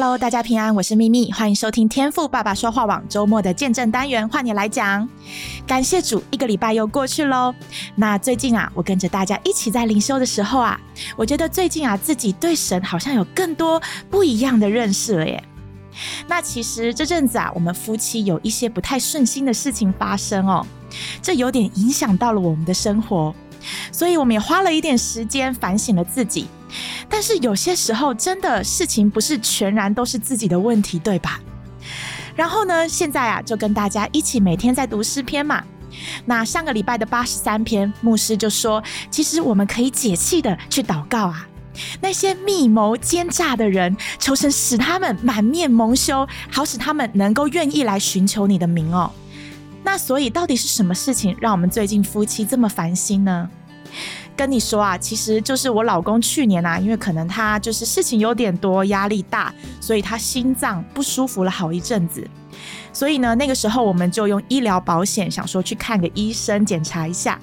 Hello，大家平安，我是咪咪，欢迎收听天赋爸爸说话网周末的见证单元，换你来讲。感谢主，一个礼拜又过去喽。那最近啊，我跟着大家一起在灵修的时候啊，我觉得最近啊，自己对神好像有更多不一样的认识了耶。那其实这阵子啊，我们夫妻有一些不太顺心的事情发生哦，这有点影响到了我们的生活，所以我们也花了一点时间反省了自己。但是有些时候，真的事情不是全然都是自己的问题，对吧？然后呢，现在啊，就跟大家一起每天在读诗篇嘛。那上个礼拜的八十三篇，牧师就说，其实我们可以解气的去祷告啊。那些密谋奸诈的人，求神使他们满面蒙羞，好使他们能够愿意来寻求你的名哦。那所以，到底是什么事情让我们最近夫妻这么烦心呢？跟你说啊，其实就是我老公去年啊，因为可能他就是事情有点多，压力大，所以他心脏不舒服了好一阵子。所以呢，那个时候我们就用医疗保险，想说去看个医生检查一下。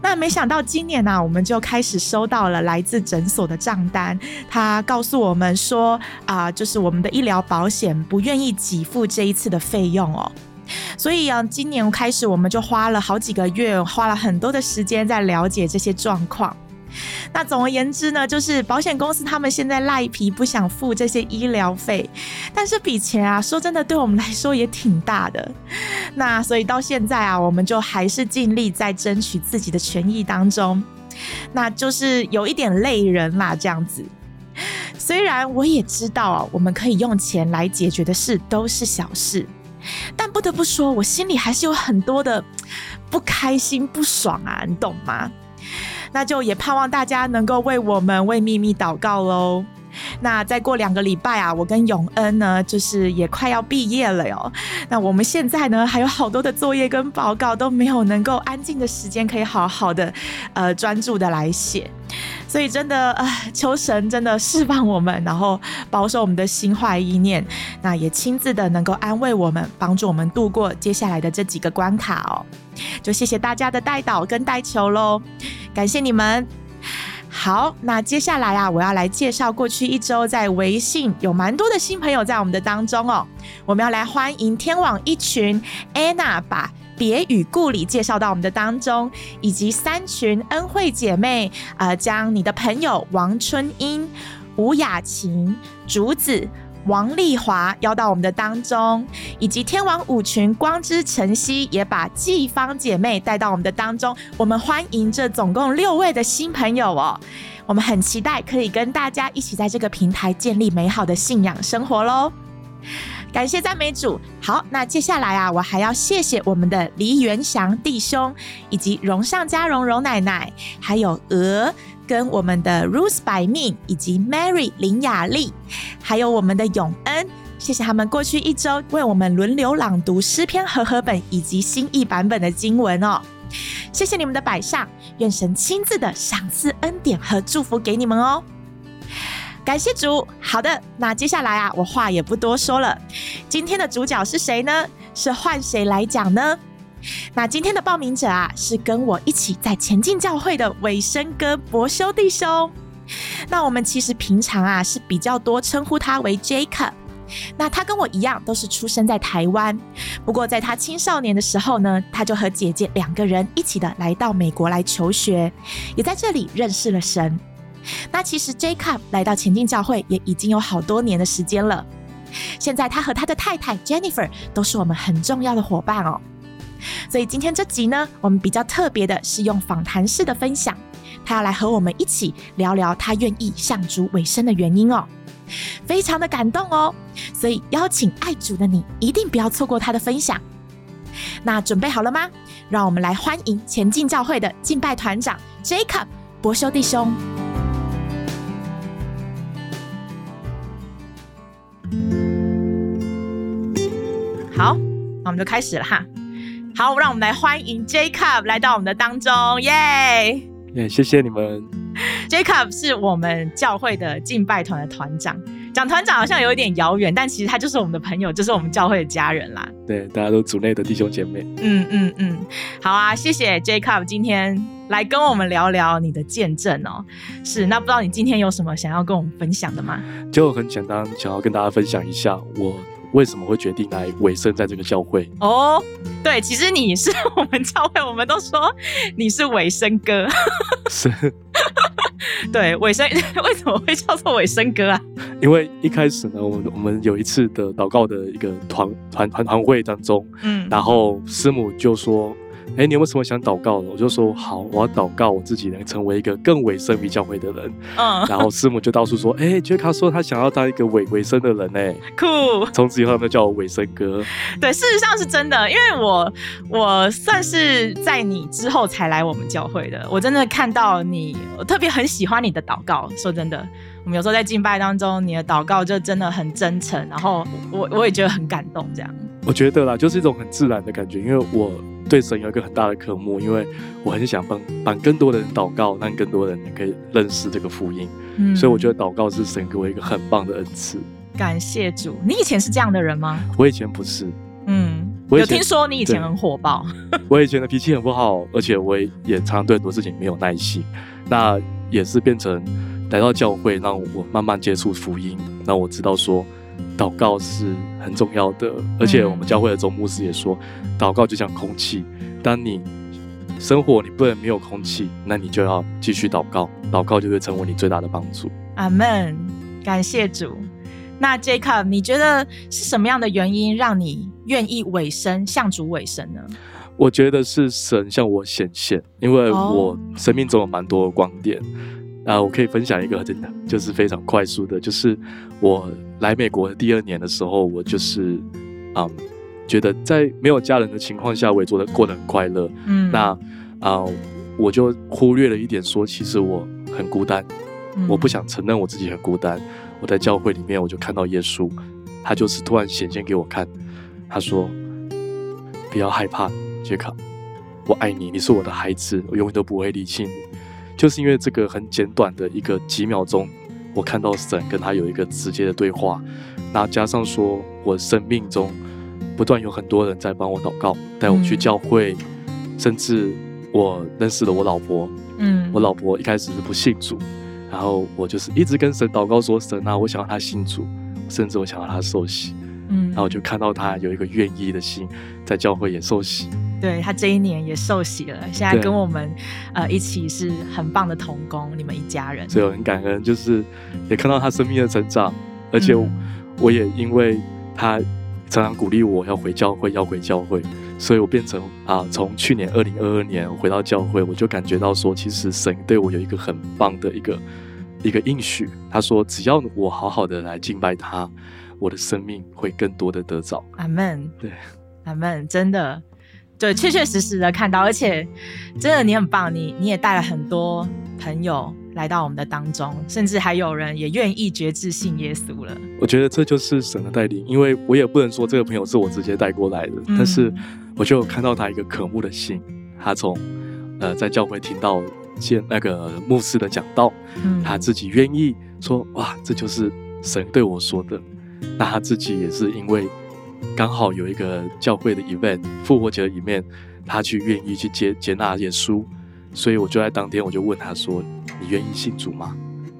那没想到今年呢、我们就开始收到了来自诊所的账单，他告诉我们说啊、就是我们的医疗保险不愿意给付这一次的费用哦。所以啊，今年开始我们就花了好几个月，花了很多的时间在了解这些状况。那总而言之呢，就是保险公司他们现在赖皮不想付这些医疗费，但是笔钱啊，说真的对我们来说也挺大的。那所以到现在啊，我们就还是尽力在争取自己的权益当中，那就是有一点累人啦，这样子。虽然我也知道啊，我们可以用钱来解决的事都是小事。但不得不说，我心里还是有很多的不开心、不爽啊，你懂吗？那就也盼望大家能够为我们、为秘密祷告喽。那再过两个礼拜啊，我跟永恩呢，就是也快要毕业了哟。那我们现在呢，还有好多的作业跟报告都没有能够安静的时间，可以好好的呃专注的来写。所以真的呃，求神真的释放我们，然后保守我们的心怀意念，那也亲自的能够安慰我们，帮助我们度过接下来的这几个关卡哦。就谢谢大家的代祷跟带球喽，感谢你们。好，那接下来啊，我要来介绍过去一周在微信有蛮多的新朋友在我们的当中哦。我们要来欢迎天网一群 Anna 把别与故里介绍到我们的当中，以及三群恩惠姐妹呃，将你的朋友王春英、吴雅琴、竹子。王丽华邀到我们的当中，以及天王五群光之晨曦也把季芳姐妹带到我们的当中。我们欢迎这总共六位的新朋友哦，我们很期待可以跟大家一起在这个平台建立美好的信仰生活喽。感谢赞美主。好，那接下来啊，我还要谢谢我们的黎元祥弟兄，以及荣上加荣荣奶奶，还有鹅。跟我们的 Ruth 百命以及 Mary 林雅丽，还有我们的永恩，谢谢他们过去一周为我们轮流朗读诗篇和合本以及新译版本的经文哦。谢谢你们的摆上，愿神亲自的赏赐恩典和祝福给你们哦。感谢主。好的，那接下来啊，我话也不多说了，今天的主角是谁呢？是换谁来讲呢？那今天的报名者啊，是跟我一起在前进教会的尾生哥伯修弟兄。那我们其实平常啊是比较多称呼他为 Jacob。那他跟我一样都是出生在台湾，不过在他青少年的时候呢，他就和姐姐两个人一起的来到美国来求学，也在这里认识了神。那其实 Jacob 来到前进教会也已经有好多年的时间了。现在他和他的太太 Jennifer 都是我们很重要的伙伴哦。所以今天这集呢，我们比较特别的是用访谈式的分享，他要来和我们一起聊聊他愿意向主委身的原因哦，非常的感动哦，所以邀请爱主的你一定不要错过他的分享。那准备好了吗？让我们来欢迎前进教会的敬拜团长 Jacob 伯修弟兄。好，那我们就开始了哈。好，让我们来欢迎 Jacob 来到我们的当中，耶！耶，谢谢你们。Jacob 是我们教会的敬拜团的团长，讲团长好像有一点遥远，但其实他就是我们的朋友，就是我们教会的家人啦。对，大家都组内的弟兄姐妹。嗯嗯嗯，好啊，谢谢 Jacob 今天来跟我们聊聊你的见证哦。是，那不知道你今天有什么想要跟我们分享的吗？就很简单，想要跟大家分享一下我。为什么会决定来委身在这个教会？哦，对，其实你是我们教会，我们都说你是尾声哥。是，对，尾声 为什么会叫做尾声哥啊？因为一开始呢，我们我们有一次的祷告的一个团团团团会当中，嗯，然后师母就说。哎，你有没有什么想祷告的？我就说好，我要祷告我自己能成为一个更委身于教会的人。嗯，然后师母就到处说，哎，杰卡说他想要当一个委委身的人呢。酷，从此以后他们叫我委身哥。对，事实上是真的，因为我我算是在你之后才来我们教会的。我真的看到你，我特别很喜欢你的祷告。说真的，我们有时候在敬拜当中，你的祷告就真的很真诚，然后我我也觉得很感动。这样，我觉得啦，就是一种很自然的感觉，因为我。对神有一个很大的渴慕，因为我很想帮帮更多的人祷告，让更多人可以认识这个福音。嗯，所以我觉得祷告是神给我一个很棒的恩赐。感谢主，你以前是这样的人吗？我以前不是。嗯，我有听说你以前很火爆。我以前的脾气很不好，而且我也常常对很多事情没有耐心。那也是变成来到教会，让我慢慢接触福音，让我知道说。祷告是很重要的，而且我们教会的总牧师也说，祷告就像空气，当你生活你不能没有空气，那你就要继续祷告，祷告就会成为你最大的帮助。阿门，感谢主。那 Jacob，你觉得是什么样的原因让你愿意委身向主委身呢？我觉得是神向我显现，因为我生命中有蛮多的光点。啊，我可以分享一个真的，就是非常快速的，就是我来美国的第二年的时候，我就是，嗯，觉得在没有家人的情况下，我也做的过得很快乐。嗯，那啊，我就忽略了一点，说其实我很孤单，我不想承认我自己很孤单。我在教会里面，我就看到耶稣，他就是突然显现给我看，他说：“不要害怕，杰克，我爱你，你是我的孩子，我永远都不会离弃你。”就是因为这个很简短的一个几秒钟，我看到神跟他有一个直接的对话，那加上说我生命中不断有很多人在帮我祷告，带我去教会，嗯、甚至我认识了我老婆，嗯，我老婆一开始是不信主，然后我就是一直跟神祷告说，神啊，我想要他信主，甚至我想要他受洗，嗯，然后我就看到他有一个愿意的心，在教会也受洗。对，他这一年也受洗了，现在跟我们呃一起是很棒的同工，你们一家人，所以我很感恩，就是也看到他生命的成长，而且我，也因为他常常鼓励我要回教会，要回教会，所以我变成啊，从去年二零二二年回到教会，我就感觉到说，其实神对我有一个很棒的一个一个应许，他说只要我好好的来敬拜他，我的生命会更多的得着。阿门。对，阿门，真的。对，确确实实的看到，而且真的你很棒，你你也带了很多朋友来到我们的当中，甚至还有人也愿意决志信耶稣了。我觉得这就是神的带领，因为我也不能说这个朋友是我直接带过来的，嗯、但是我就看到他一个渴慕的心，他从呃在教会听到见那个牧师的讲道，嗯、他自己愿意说哇，这就是神对我说的，那他自己也是因为。刚好有一个教会的 event，复活节的一面，他去愿意去接接纳耶稣，所以我就在当天我就问他说：“你愿意信主吗？”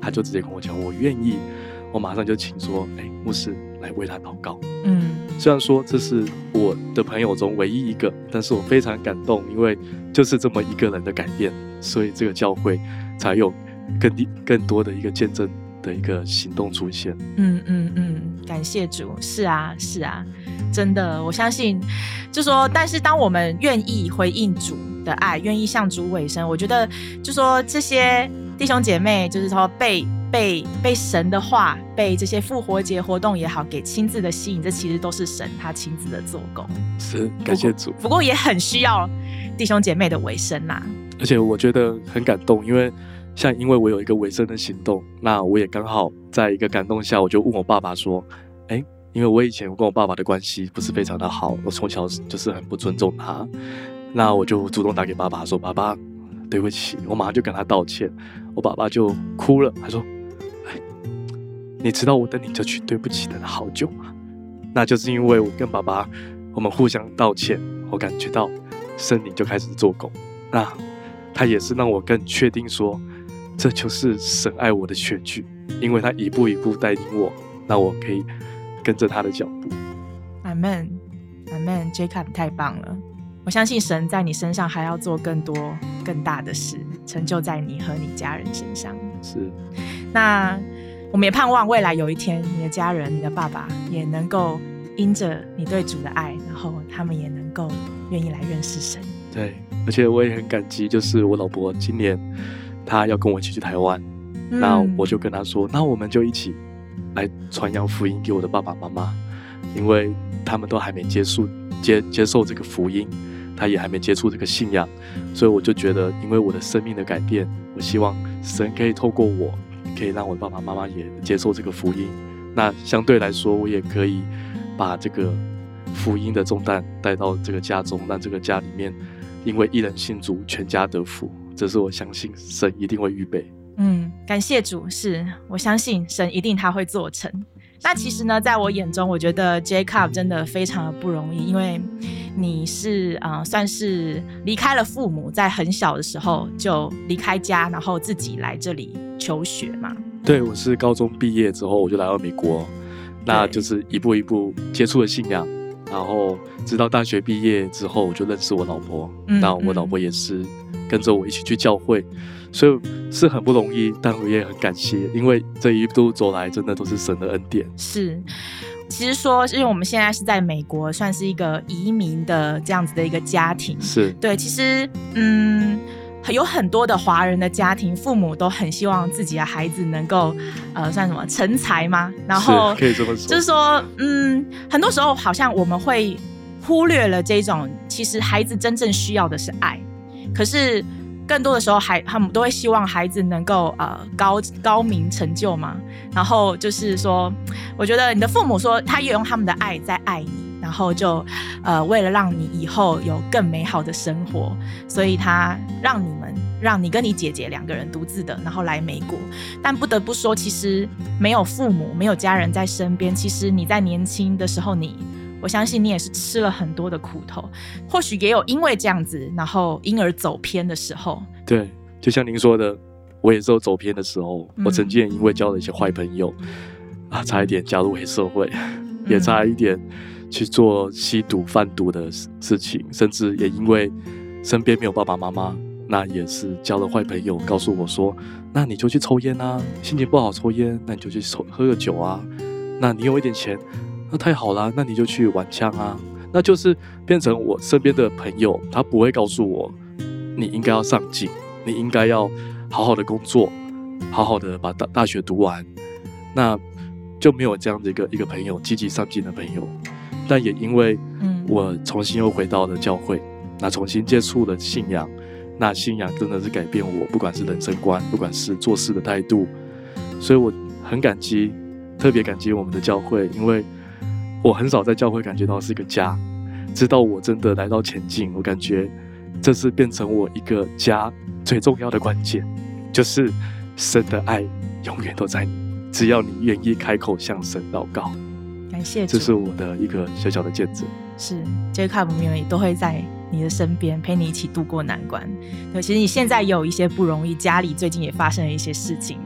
他就直接跟我讲：“我愿意。”我马上就请说：“哎，牧师来为他祷告。”嗯，虽然说这是我的朋友中唯一一个，但是我非常感动，因为就是这么一个人的改变，所以这个教会才有更更多的一个见证的一个行动出现。嗯嗯嗯，感谢主，是啊是啊。真的，我相信，就说，但是当我们愿意回应主的爱，愿意向主委身，我觉得，就说这些弟兄姐妹，就是说被被被神的话，被这些复活节活动也好，给亲自的吸引，这其实都是神他亲自的做工。是，感谢主。不过也很需要弟兄姐妹的委身呐。而且我觉得很感动，因为像因为我有一个尾声的行动，那我也刚好在一个感动下，我就问我爸爸说，哎。因为我以前我跟我爸爸的关系不是非常的好，我从小就是很不尊重他，那我就主动打给爸爸说：“爸爸，对不起。”我马上就跟他道歉，我爸爸就哭了，他说：“哎，你知道我等你这句对不起等了好久吗？那就是因为我跟爸爸，我们互相道歉，我感觉到生灵就开始做工。那他也是让我更确定说，这就是神爱我的确据，因为他一步一步带领我，那我可以跟着他的脚步。阿门，阿门，Jacob 太棒了！我相信神在你身上还要做更多更大的事，成就在你和你家人身上。是，那我们也盼望未来有一天，你的家人、你的爸爸也能够因着你对主的爱，然后他们也能够愿意来认识神。对，而且我也很感激，就是我老婆今年她要跟我一起去台湾，嗯，那我就跟他说，那我们就一起来传扬福音给我的爸爸妈妈，因为他们都还没接触接接受这个福音，他也还没接触这个信仰，所以我就觉得，因为我的生命的改变，我希望神可以透过我，可以让我的爸爸妈妈也接受这个福音，那相对来说，我也可以把这个福音的重担带到这个家中，让这个家里面。因为一人信主，全家得福，这是我相信神一定会预备。嗯，感谢主，是我相信神一定他会做成。那其实呢，在我眼中，我觉得 Jacob 真的非常的不容易，因为你是啊、呃，算是离开了父母，在很小的时候就离开家，然后自己来这里求学嘛。对，我是高中毕业之后我就来到美国，那就是一步一步接触了信仰。然后直到大学毕业之后，我就认识我老婆。嗯，那我老婆也是跟着我一起去教会，所以是很不容易，但我也很感谢，因为这一路走来，真的都是神的恩典。是，其实说，因为我们现在是在美国，算是一个移民的这样子的一个家庭。是对，其实嗯。有很多的华人的家庭，父母都很希望自己的孩子能够，呃，算什么成才吗？然后可以这么说，就是说，嗯，很多时候好像我们会忽略了这种，其实孩子真正需要的是爱。可是更多的时候，孩他们都会希望孩子能够呃高高明成就嘛。然后就是说，我觉得你的父母说，他也用他们的爱在爱你。然后就，呃，为了让你以后有更美好的生活，所以他让你们，让你跟你姐姐两个人独自的，然后来美国。但不得不说，其实没有父母，没有家人在身边，其实你在年轻的时候你，你我相信你也是吃了很多的苦头。或许也有因为这样子，然后因而走偏的时候。对，就像您说的，我也是有走偏的时候。嗯、我曾经也因为交了一些坏朋友，啊，差一点加入黑社会，也差一点。去做吸毒贩毒的事情，甚至也因为身边没有爸爸妈妈，那也是交了坏朋友，告诉我说，那你就去抽烟啊，心情不好抽烟，那你就去抽喝个酒啊，那你有一点钱，那太好了，那你就去玩枪啊，那就是变成我身边的朋友，他不会告诉我，你应该要上进，你应该要好好的工作，好好的把大大学读完，那就没有这样的一个一个朋友，积极上进的朋友。但也因为，我重新又回到了教会，那重新接触了信仰，那信仰真的是改变我，不管是人生观，不管是做事的态度，所以我很感激，特别感激我们的教会，因为我很少在教会感觉到是一个家，直到我真的来到前进，我感觉这是变成我一个家最重要的关键，就是神的爱永远都在你，只要你愿意开口向神祷告。感谢，这是我的一个小小的见证。是，Jacob 也都会在你的身边陪你一起度过难关。对，其实你现在也有一些不容易，家里最近也发生了一些事情。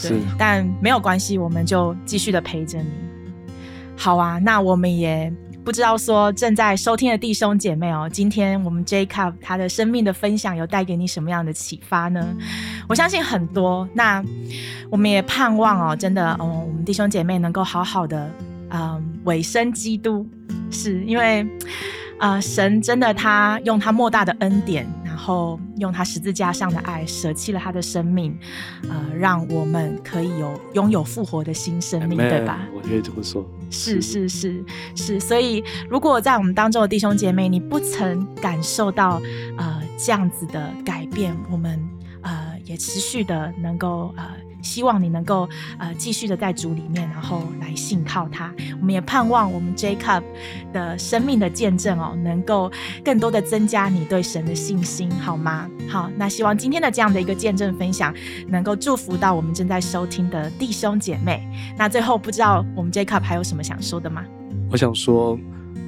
对，是，但没有关系，我们就继续的陪着你。好啊，那我们也不知道说正在收听的弟兄姐妹哦，今天我们 Jacob 他的生命的分享有带给你什么样的启发呢？我相信很多。那我们也盼望哦，真的哦，我们弟兄姐妹能够好好的。嗯，委身基督，是因为，啊、神真的他用他莫大的恩典，后用他十字架上的爱舍弃了他的生命，呃，让我们可以有拥有复活的新生命，对吧？我可以这么说。是是是是，所以如果在我们当中的弟兄姐妹，你不曾感受到呃这样子的改变，我们呃也持续的能够呃。希望你能够呃继续的在主里面，然后来信靠他。我们也盼望我们 Jacob 的生命的见证哦，能够更多的增加你对神的信心，好吗？好，那希望今天的这样的一个见证分享，能够祝福到我们正在收听的弟兄姐妹。那最后，不知道我们 Jacob 还有什么想说的吗？我想说，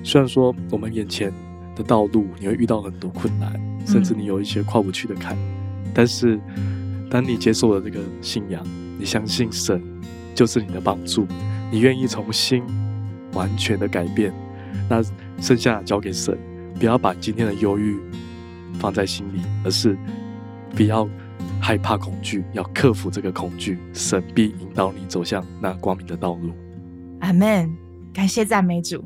虽然说我们眼前的道路你会遇到很多困难，甚至你有一些跨不去的坎，嗯、但是当你接受了这个信仰，你相信神就是你的帮助，你愿意从心完全的改变，那剩下交给神，不要把今天的忧郁放在心里，而是不要害怕恐惧，要克服这个恐惧，神必引导你走向那光明的道路。阿门，感谢赞美主。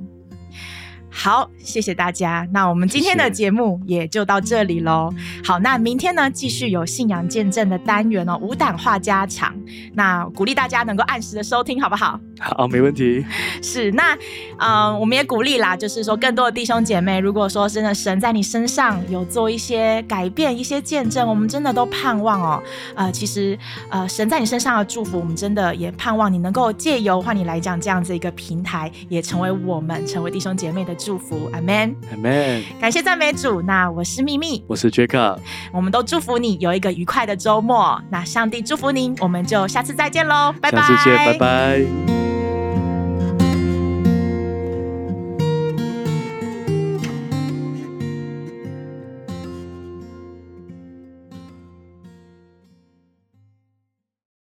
好，谢谢大家。那我们今天的节目也就到这里喽。好，那明天呢，继续有信仰见证的单元哦，无胆话家常。那鼓励大家能够按时的收听，好不好？好，没问题。是，那嗯、呃，我们也鼓励啦，就是说更多的弟兄姐妹，如果说真的神在你身上有做一些改变、一些见证，我们真的都盼望哦。呃，其实呃，神在你身上的祝福，我们真的也盼望你能够借由换你来讲这样子一个平台，也成为我们成为弟兄姐妹的。祝福，阿门，阿门。感谢赞美主。那我是秘密，我是杰克，我们都祝福你有一个愉快的周末。那上帝祝福您，我们就下次再见喽，拜拜。下次见，拜拜。